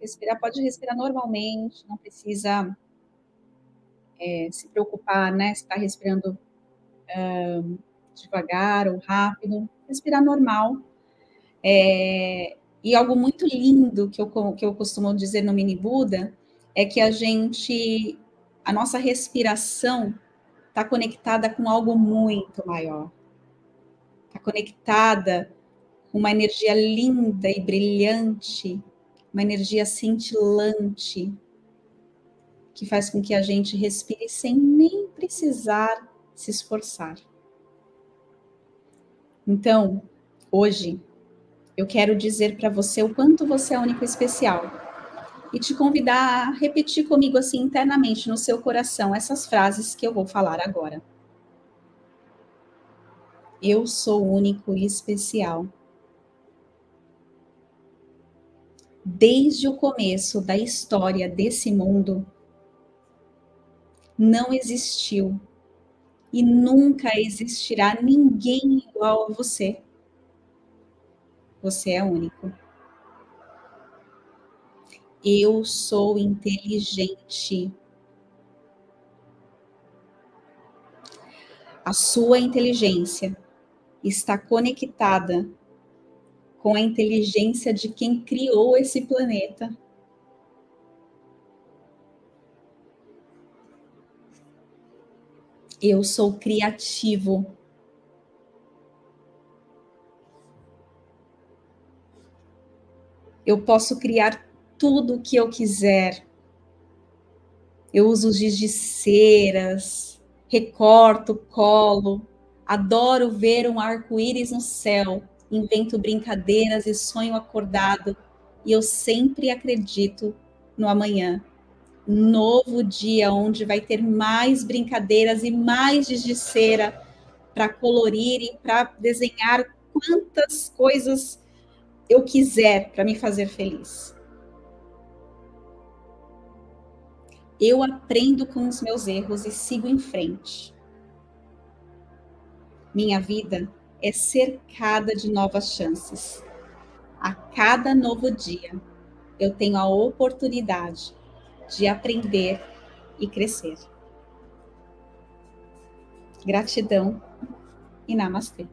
respirar, pode respirar normalmente, não precisa é, se preocupar, né? Se está respirando uh, devagar ou rápido, respirar normal. É, e algo muito lindo que eu, que eu costumo dizer no Mini Buda é que a gente, a nossa respiração está conectada com algo muito maior. Está conectada com uma energia linda e brilhante, uma energia cintilante, que faz com que a gente respire sem nem precisar se esforçar. Então, hoje, eu quero dizer para você o quanto você é único e especial. E te convidar a repetir comigo assim internamente no seu coração essas frases que eu vou falar agora. Eu sou único e especial. Desde o começo da história desse mundo, não existiu e nunca existirá ninguém igual a você. Você é único. Eu sou inteligente. A sua inteligência está conectada com a inteligência de quem criou esse planeta. Eu sou criativo. Eu posso criar tudo o que eu quiser. Eu uso giz de ceras, recorto, colo. Adoro ver um arco-íris no céu. Invento brincadeiras e sonho acordado. E eu sempre acredito no amanhã. Novo dia onde vai ter mais brincadeiras e mais giz de cera para colorir e para desenhar quantas coisas eu quiser para me fazer feliz. Eu aprendo com os meus erros e sigo em frente. Minha vida é cercada de novas chances. A cada novo dia, eu tenho a oportunidade de aprender e crescer. Gratidão e namastê.